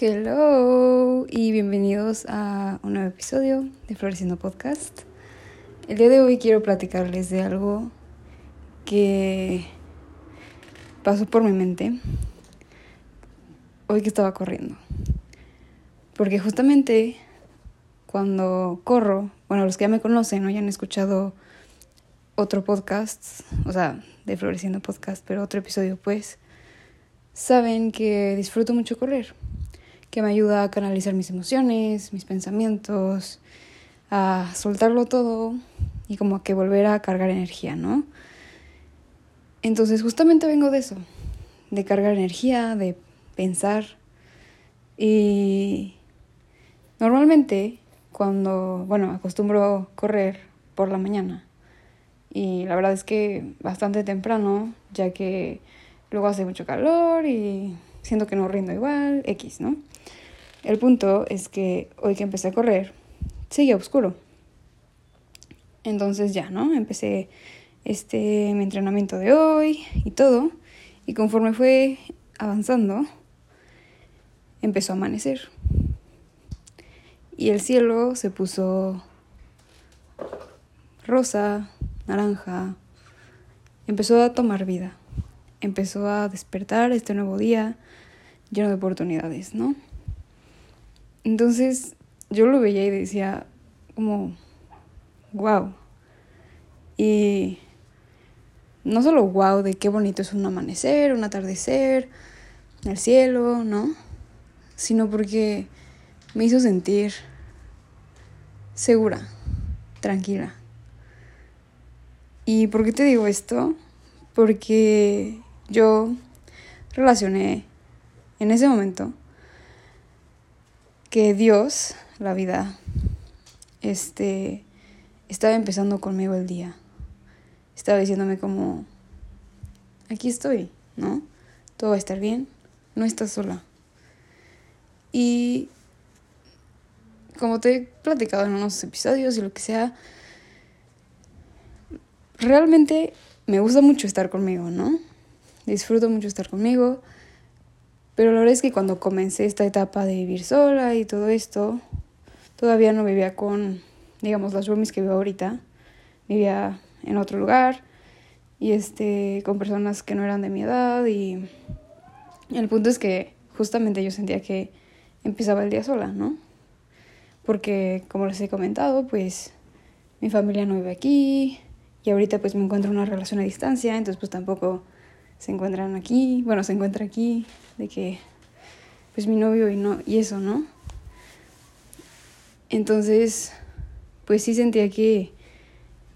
Hello y bienvenidos a un nuevo episodio de Floreciendo Podcast. El día de hoy quiero platicarles de algo que pasó por mi mente hoy que estaba corriendo. Porque justamente cuando corro, bueno, los que ya me conocen o ya han escuchado otro podcast, o sea, de Floreciendo Podcast, pero otro episodio pues, saben que disfruto mucho correr que me ayuda a canalizar mis emociones, mis pensamientos, a soltarlo todo y como que volver a cargar energía, ¿no? Entonces justamente vengo de eso, de cargar energía, de pensar y normalmente cuando, bueno, acostumbro correr por la mañana y la verdad es que bastante temprano, ya que luego hace mucho calor y siento que no rindo igual, X, ¿no? El punto es que hoy que empecé a correr, seguía oscuro. Entonces ya, ¿no? Empecé este mi entrenamiento de hoy y todo. Y conforme fue avanzando, empezó a amanecer. Y el cielo se puso rosa, naranja. Empezó a tomar vida. Empezó a despertar este nuevo día lleno de oportunidades, ¿no? Entonces yo lo veía y decía como, wow. Y no solo wow de qué bonito es un amanecer, un atardecer, el cielo, ¿no? Sino porque me hizo sentir segura, tranquila. ¿Y por qué te digo esto? Porque yo relacioné en ese momento que Dios, la vida, este, estaba empezando conmigo el día. Estaba diciéndome como, aquí estoy, ¿no? Todo va a estar bien, no estás sola. Y como te he platicado en unos episodios y lo que sea, realmente me gusta mucho estar conmigo, ¿no? Disfruto mucho estar conmigo. Pero la verdad es que cuando comencé esta etapa de vivir sola y todo esto, todavía no vivía con, digamos, las roomies que vivo ahorita. Vivía en otro lugar y este, con personas que no eran de mi edad y el punto es que justamente yo sentía que empezaba el día sola, ¿no? Porque como les he comentado, pues mi familia no vive aquí y ahorita pues me encuentro en una relación a distancia, entonces pues tampoco se encuentran aquí, bueno, se encuentra aquí, de que pues mi novio y no y eso, ¿no? Entonces, pues sí sentía que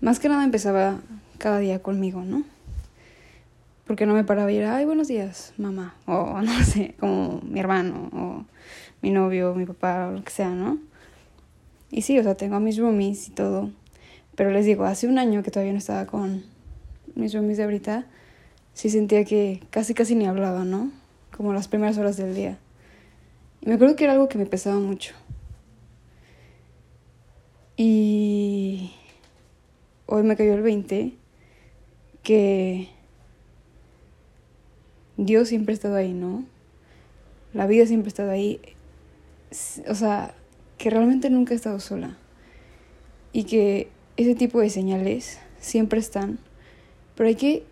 más que nada empezaba cada día conmigo, ¿no? Porque no me paraba y era, ay, buenos días, mamá, o no sé, como mi hermano, o mi novio, mi papá, o lo que sea, ¿no? Y sí, o sea, tengo a mis roomies y todo, pero les digo, hace un año que todavía no estaba con mis roomies de ahorita, sí sentía que casi casi ni hablaba, ¿no? Como las primeras horas del día. Y me acuerdo que era algo que me pesaba mucho. Y hoy me cayó el 20 que Dios siempre ha estado ahí, ¿no? La vida siempre ha estado ahí. O sea, que realmente nunca he estado sola. Y que ese tipo de señales siempre están. Pero hay que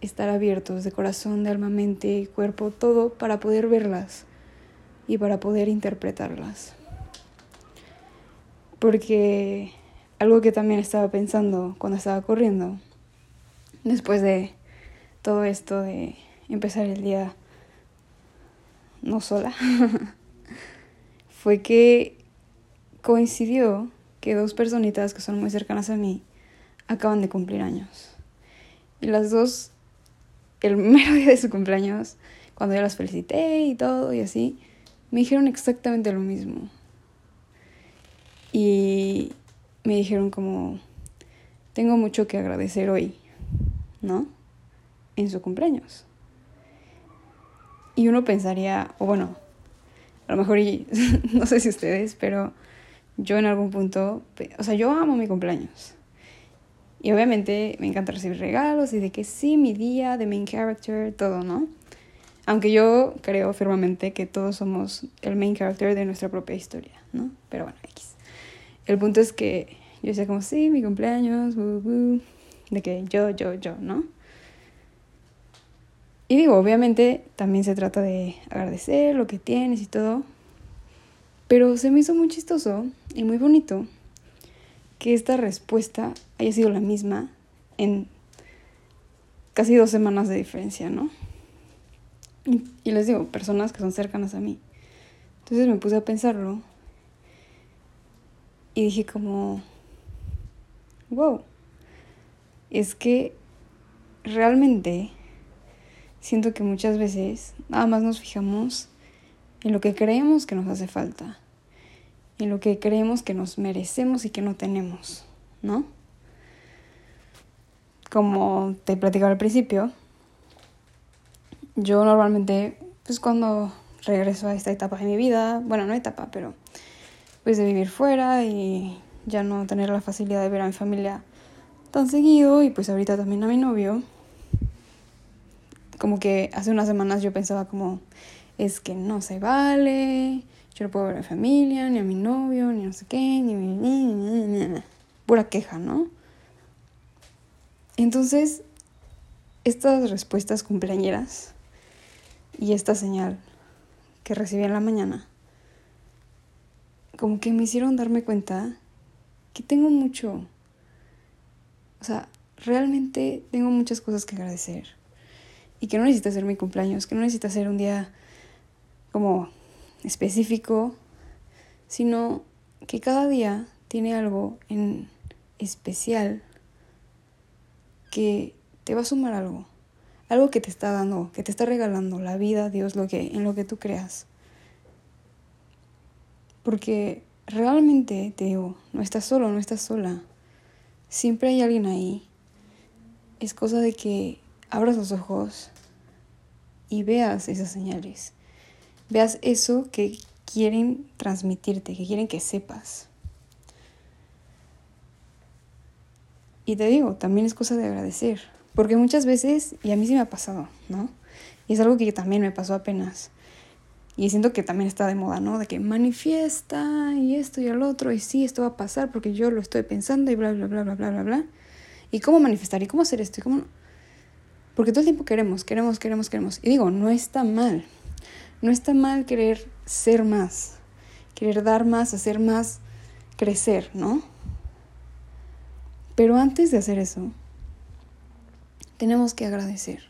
estar abiertos de corazón, de alma, mente, cuerpo, todo para poder verlas y para poder interpretarlas. Porque algo que también estaba pensando cuando estaba corriendo, después de todo esto de empezar el día no sola, fue que coincidió que dos personitas que son muy cercanas a mí acaban de cumplir años. Y las dos el mero día de su cumpleaños, cuando yo las felicité y todo y así, me dijeron exactamente lo mismo. Y me dijeron como, tengo mucho que agradecer hoy, ¿no? En su cumpleaños. Y uno pensaría, o bueno, a lo mejor, y, no sé si ustedes, pero yo en algún punto, o sea, yo amo mi cumpleaños. Y obviamente me encanta recibir regalos y de que sí, mi día, de main character, todo, ¿no? Aunque yo creo firmemente que todos somos el main character de nuestra propia historia, ¿no? Pero bueno, X. El punto es que yo decía como, sí, mi cumpleaños, de que yo, yo, yo, ¿no? Y digo, obviamente también se trata de agradecer lo que tienes y todo, pero se me hizo muy chistoso y muy bonito que esta respuesta haya sido la misma en casi dos semanas de diferencia, ¿no? Y, les digo, personas que son cercanas a mí. Entonces me puse a pensarlo y dije como, wow, es que realmente siento que muchas veces nada más nos fijamos en lo que creemos que nos hace falta, en lo que creemos que nos merecemos y que no tenemos, ¿no? Como te platicaba al principio, yo normalmente, pues cuando regreso a esta etapa de mi vida, bueno, no etapa, pero pues de vivir fuera y ya no tener la facilidad de ver a mi familia tan seguido y pues ahorita también a mi novio, como que hace unas semanas yo pensaba como, es que no se vale, yo no puedo ver a mi familia, ni a mi novio, ni no sé qué, ni, ni, ni, ni pura queja, ¿no? Entonces, estas respuestas cumpleañeras y esta señal que recibí en la mañana, como que me hicieron darme cuenta que tengo mucho, o sea, realmente tengo muchas cosas que agradecer y que no necesita ser mi cumpleaños, que no necesita ser un día como específico, sino que cada día tiene algo en especial que te va a sumar algo algo que te está dando, que te está regalando la vida, Dios, lo que, en lo que tú creas. Porque realmente, te digo, no estás solo, no estás sola. Siempre hay alguien ahí. Es cosa de que abras los ojos y veas esas señales. Veas eso que quieren transmitirte, que quieren que sepas. Y te digo, también es cosa de agradecer. Porque muchas veces, y a mí sí me ha pasado, ¿no? Y es algo que también me pasó apenas. Y siento que también está de moda, ¿no? De que manifiesta y esto y el otro, y sí, esto va a pasar porque yo lo estoy pensando y bla, bla, bla, bla, bla, bla, bla. ¿Y cómo manifestar? ¿Y cómo hacer esto? ¿Y cómo Porque todo el tiempo queremos, queremos, queremos, queremos. Y digo, no está mal. No está mal querer ser más, querer dar más, hacer más, crecer, ¿no? Pero antes de hacer eso, tenemos que agradecer.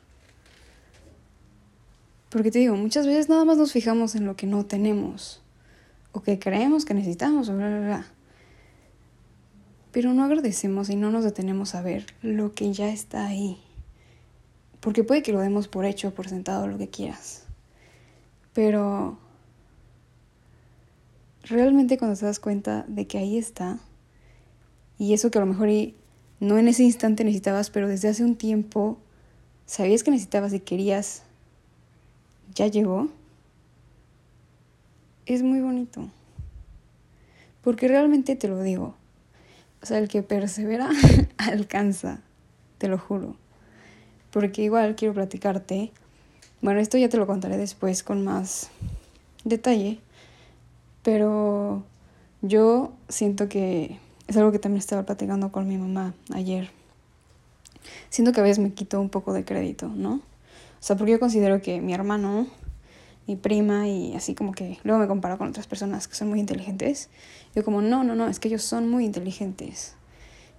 Porque te digo, muchas veces nada más nos fijamos en lo que no tenemos o que creemos que necesitamos o bla, bla, bla. Pero no agradecemos y no nos detenemos a ver lo que ya está ahí. Porque puede que lo demos por hecho, por sentado, lo que quieras. Pero realmente cuando te das cuenta de que ahí está, y eso que a lo mejor no en ese instante necesitabas, pero desde hace un tiempo sabías que necesitabas y querías, ya llegó, es muy bonito. Porque realmente te lo digo. O sea, el que persevera alcanza, te lo juro. Porque igual quiero platicarte. Bueno, esto ya te lo contaré después con más detalle. Pero yo siento que es algo que también estaba platicando con mi mamá ayer. Siento que a veces me quito un poco de crédito, ¿no? O sea, porque yo considero que mi hermano, mi prima y así como que luego me comparo con otras personas que son muy inteligentes. Yo como, no, no, no, es que ellos son muy inteligentes.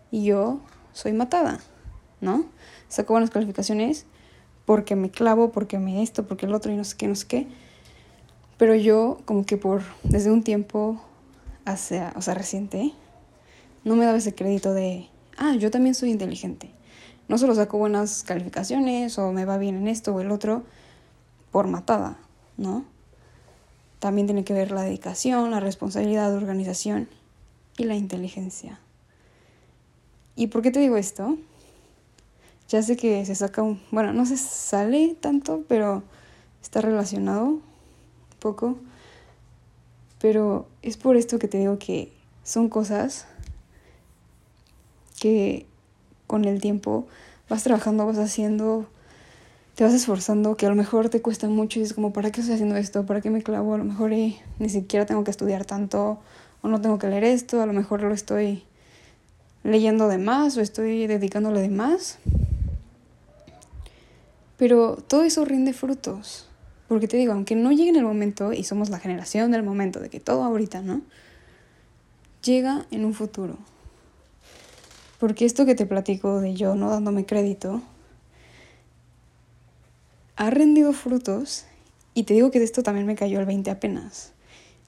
Y yo soy matada, ¿no? Saco buenas calificaciones porque me clavo, porque me esto, porque el otro y no sé qué, no sé qué. Pero yo como que por, desde un tiempo hacia, o sea, reciente, no me daba ese crédito de, ah, yo también soy inteligente. No solo saco buenas calificaciones o me va bien en esto o el otro por matada, ¿no? También tiene que ver la dedicación, la responsabilidad, la organización y la inteligencia. ¿Y por qué te digo esto? Ya sé que se saca un... Bueno, no se sale tanto, pero está relacionado un poco. Pero es por esto que te digo que son cosas que con el tiempo vas trabajando, vas haciendo, te vas esforzando, que a lo mejor te cuesta mucho y es como, ¿para qué estoy haciendo esto? ¿Para qué me clavo? A lo mejor ni siquiera tengo que estudiar tanto o no tengo que leer esto, a lo mejor lo estoy leyendo de más o estoy dedicándole de más. Pero todo eso rinde frutos. Porque te digo, aunque no llegue en el momento, y somos la generación del momento, de que todo ahorita, ¿no? Llega en un futuro. Porque esto que te platico de yo no dándome crédito, ha rendido frutos y te digo que de esto también me cayó el 20 apenas.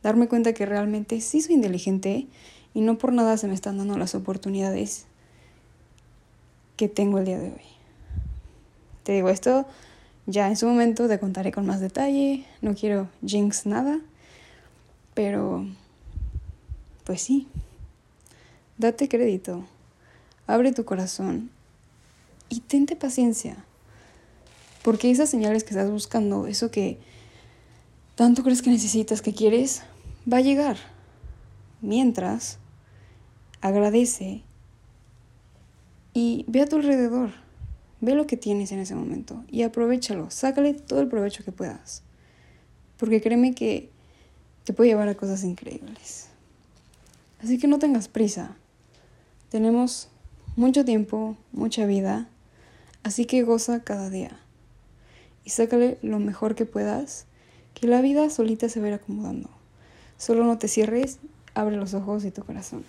Darme cuenta que realmente sí soy inteligente y no por nada se me están dando las oportunidades que tengo el día de hoy. Te digo esto ya en su momento te contaré con más detalle, no quiero jinx nada, pero pues sí, date crédito, abre tu corazón y tente paciencia. Porque esas señales que estás buscando, eso que tanto crees que necesitas, que quieres, va a llegar. Mientras, agradece y ve a tu alrededor. Ve lo que tienes en ese momento y aprovechalo. Sácale todo el provecho que puedas. Porque créeme que te puede llevar a cosas increíbles. Así que no tengas prisa. Tenemos mucho tiempo, mucha vida. Así que goza cada día y sácale lo mejor que puedas, que la vida solita se va a ir acomodando. Solo no te cierres, abre los ojos y tu corazón.